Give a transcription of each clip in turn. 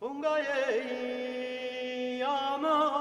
ungaye ama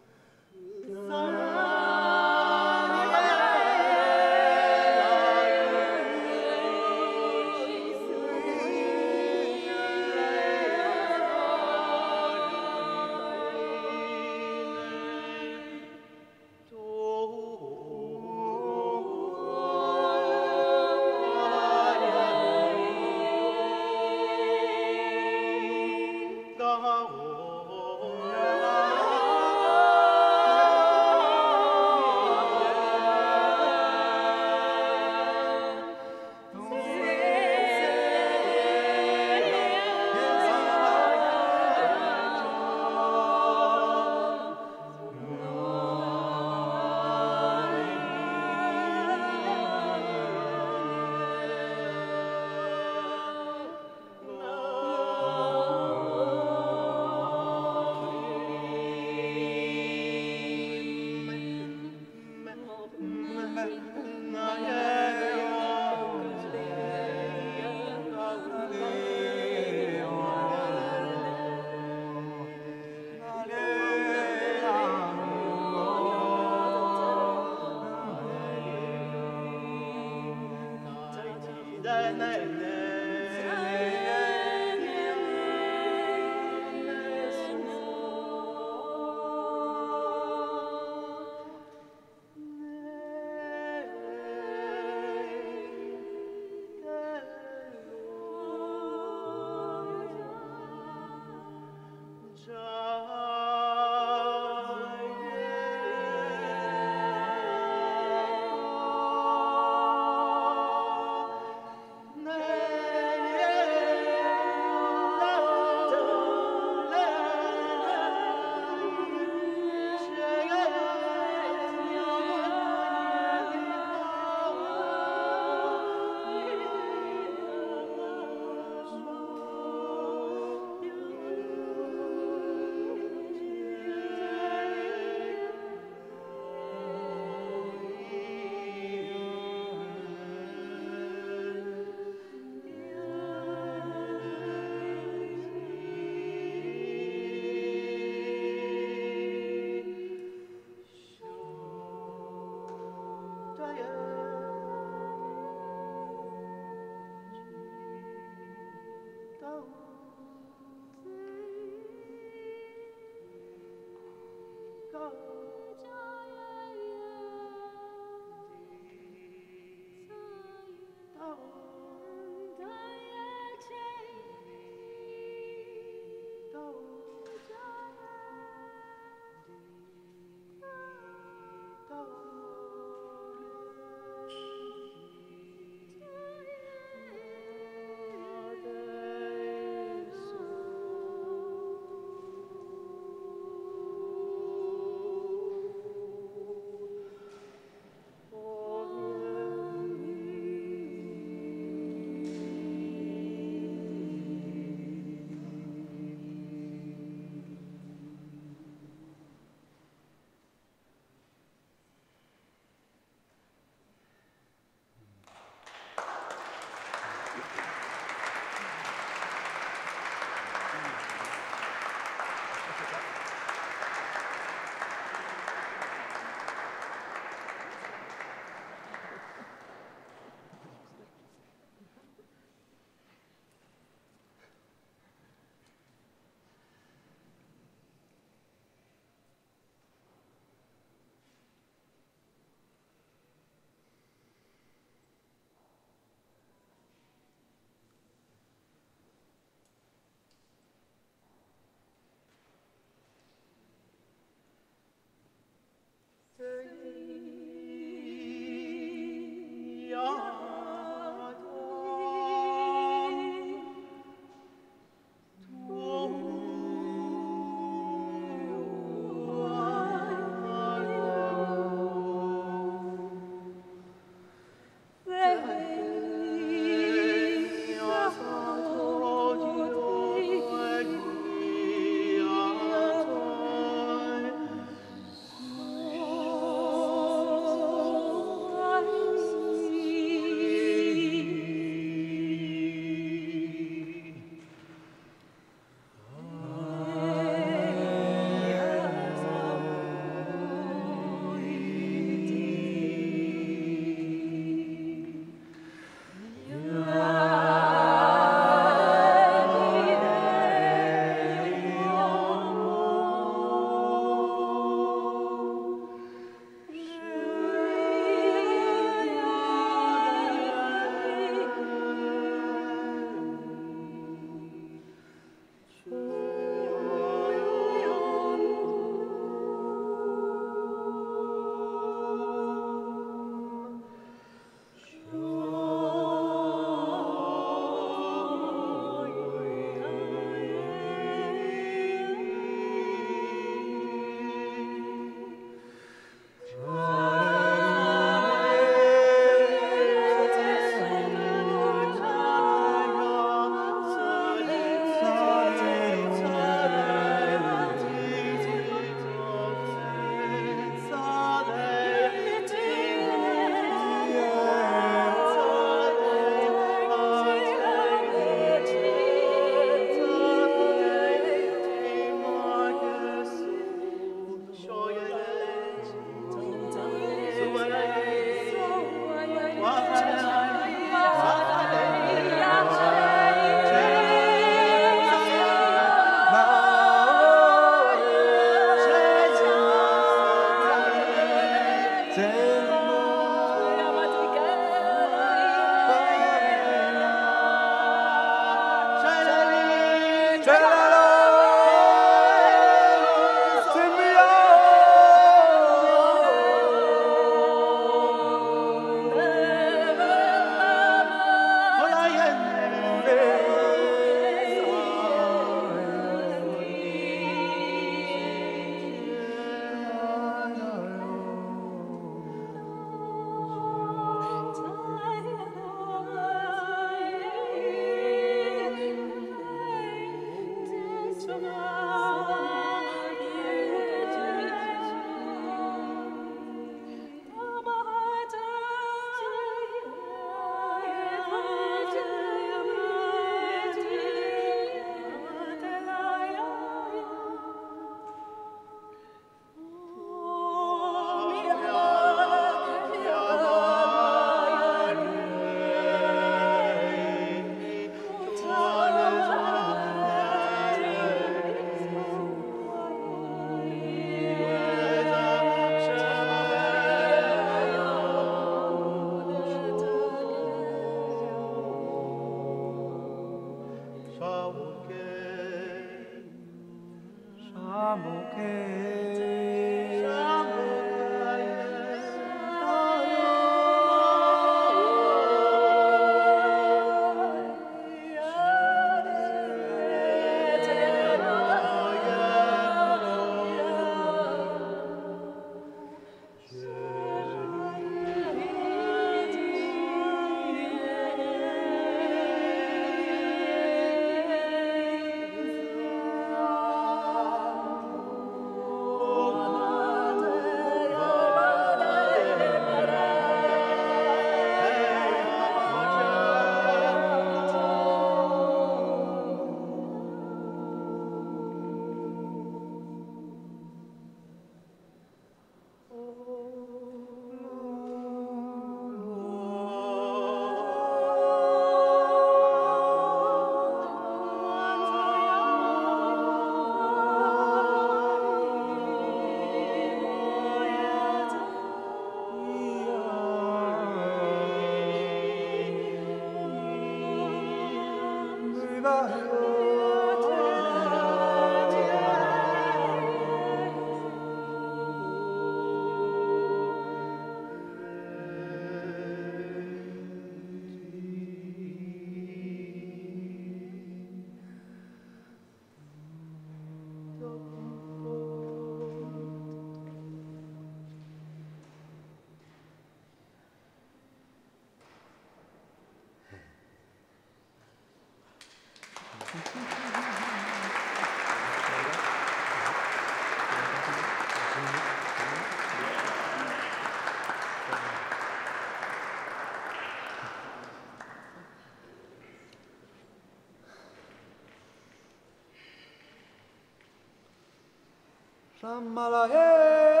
Shambhala,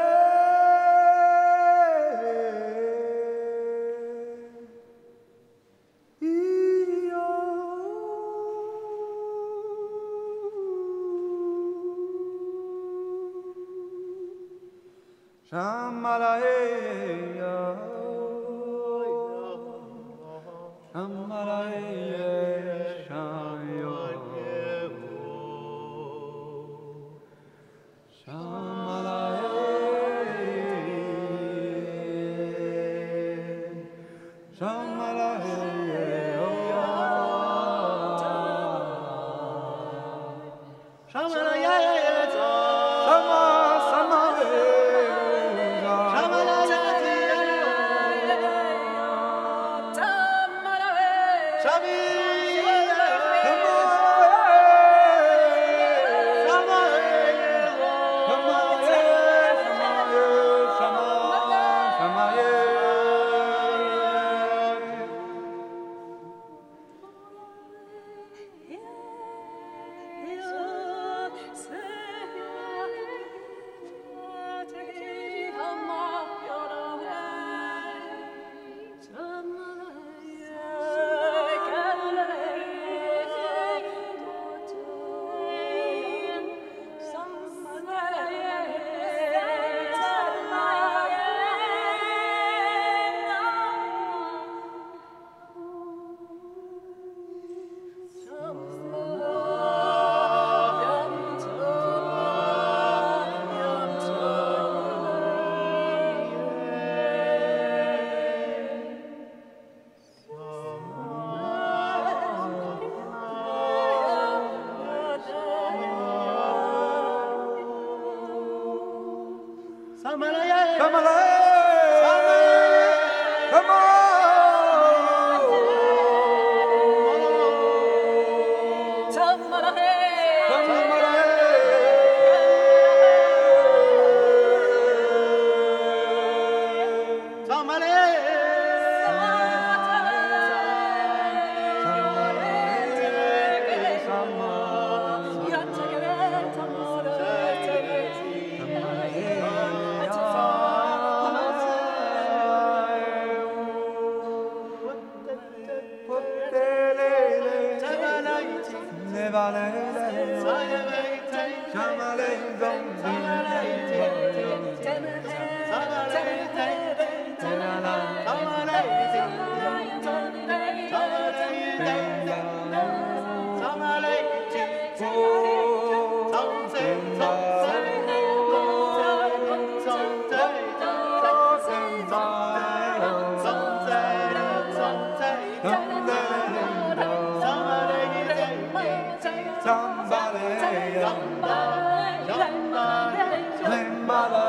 Shambhala, mother, Shambhala,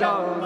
Shambhala,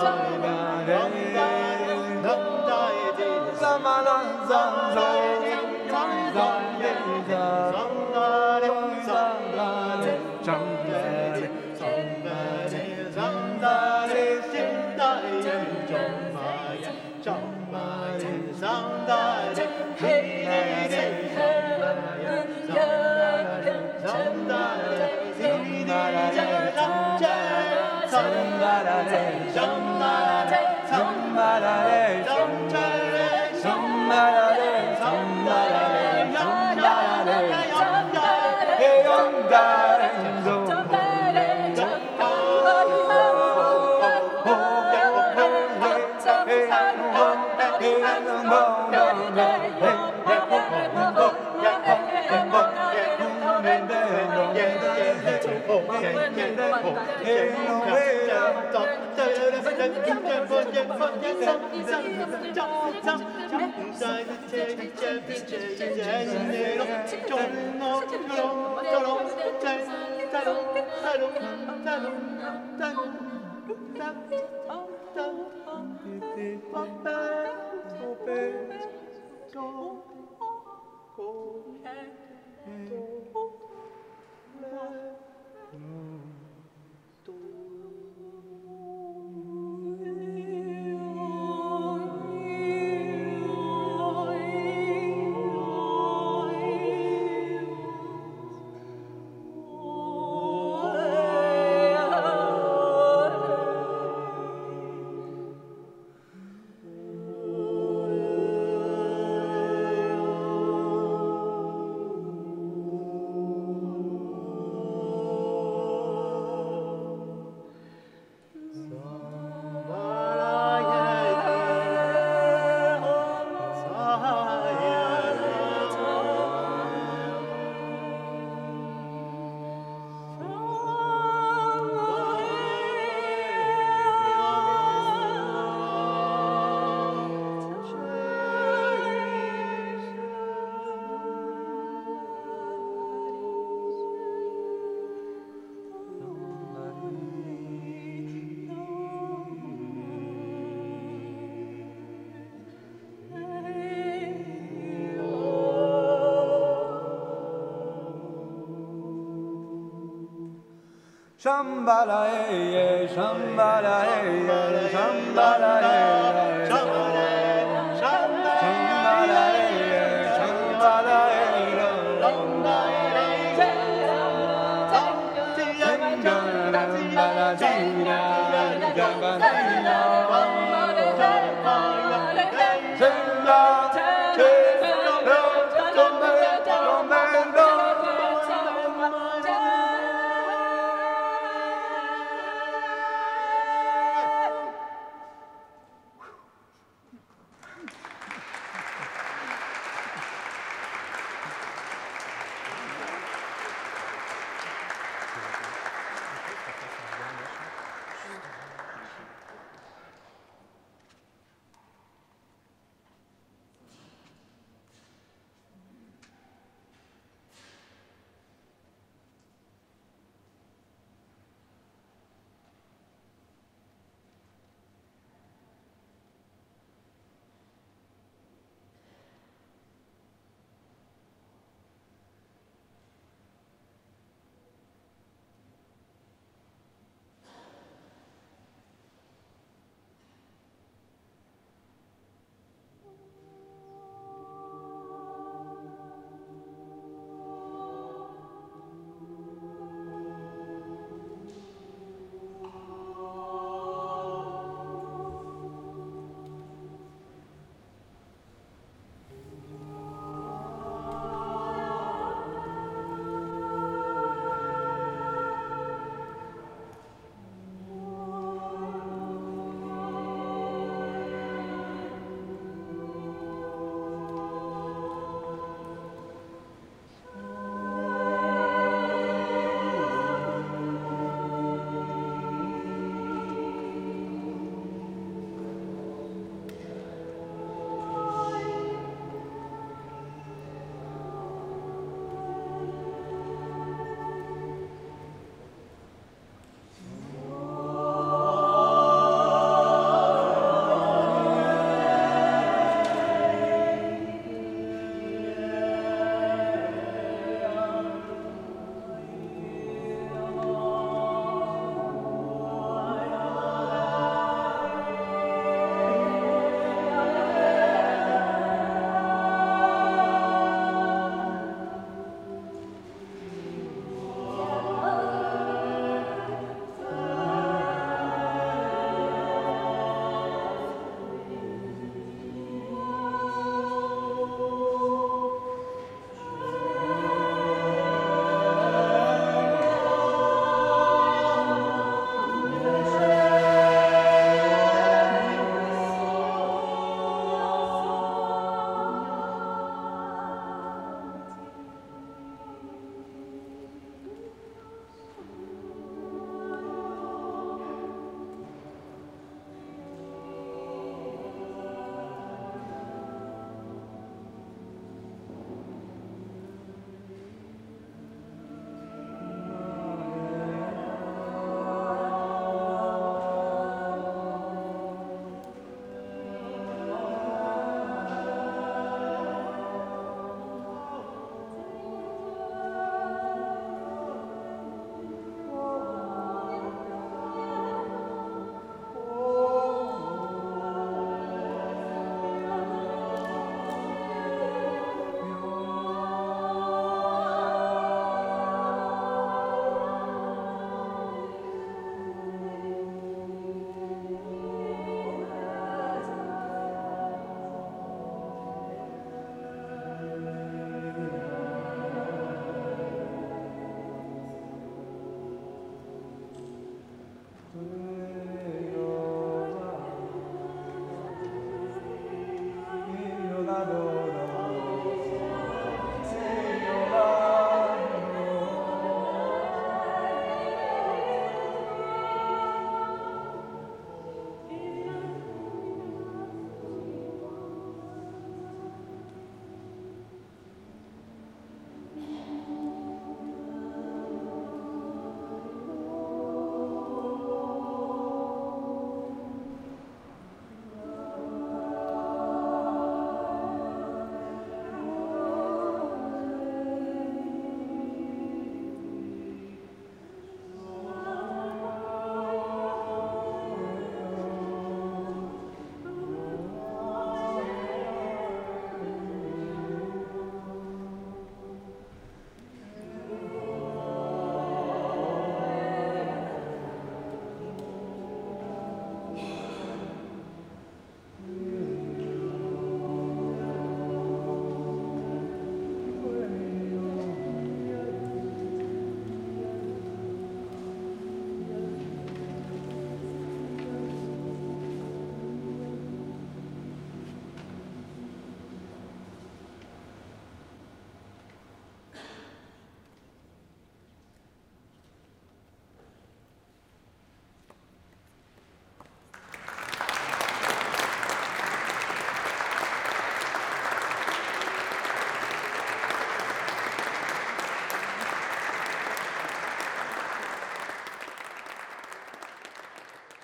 Oh Oh. Shambhala Shambhala Shambhala Shambhala hey,